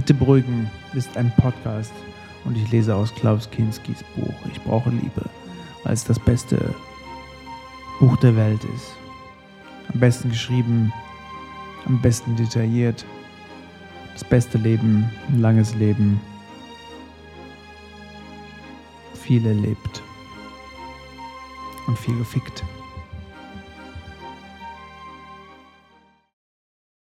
Bitte beruhigen ist ein Podcast und ich lese aus Klaus Kinskis Buch Ich brauche Liebe, weil es das beste Buch der Welt ist. Am besten geschrieben, am besten detailliert. Das beste Leben, ein langes Leben. Viel erlebt und viel gefickt.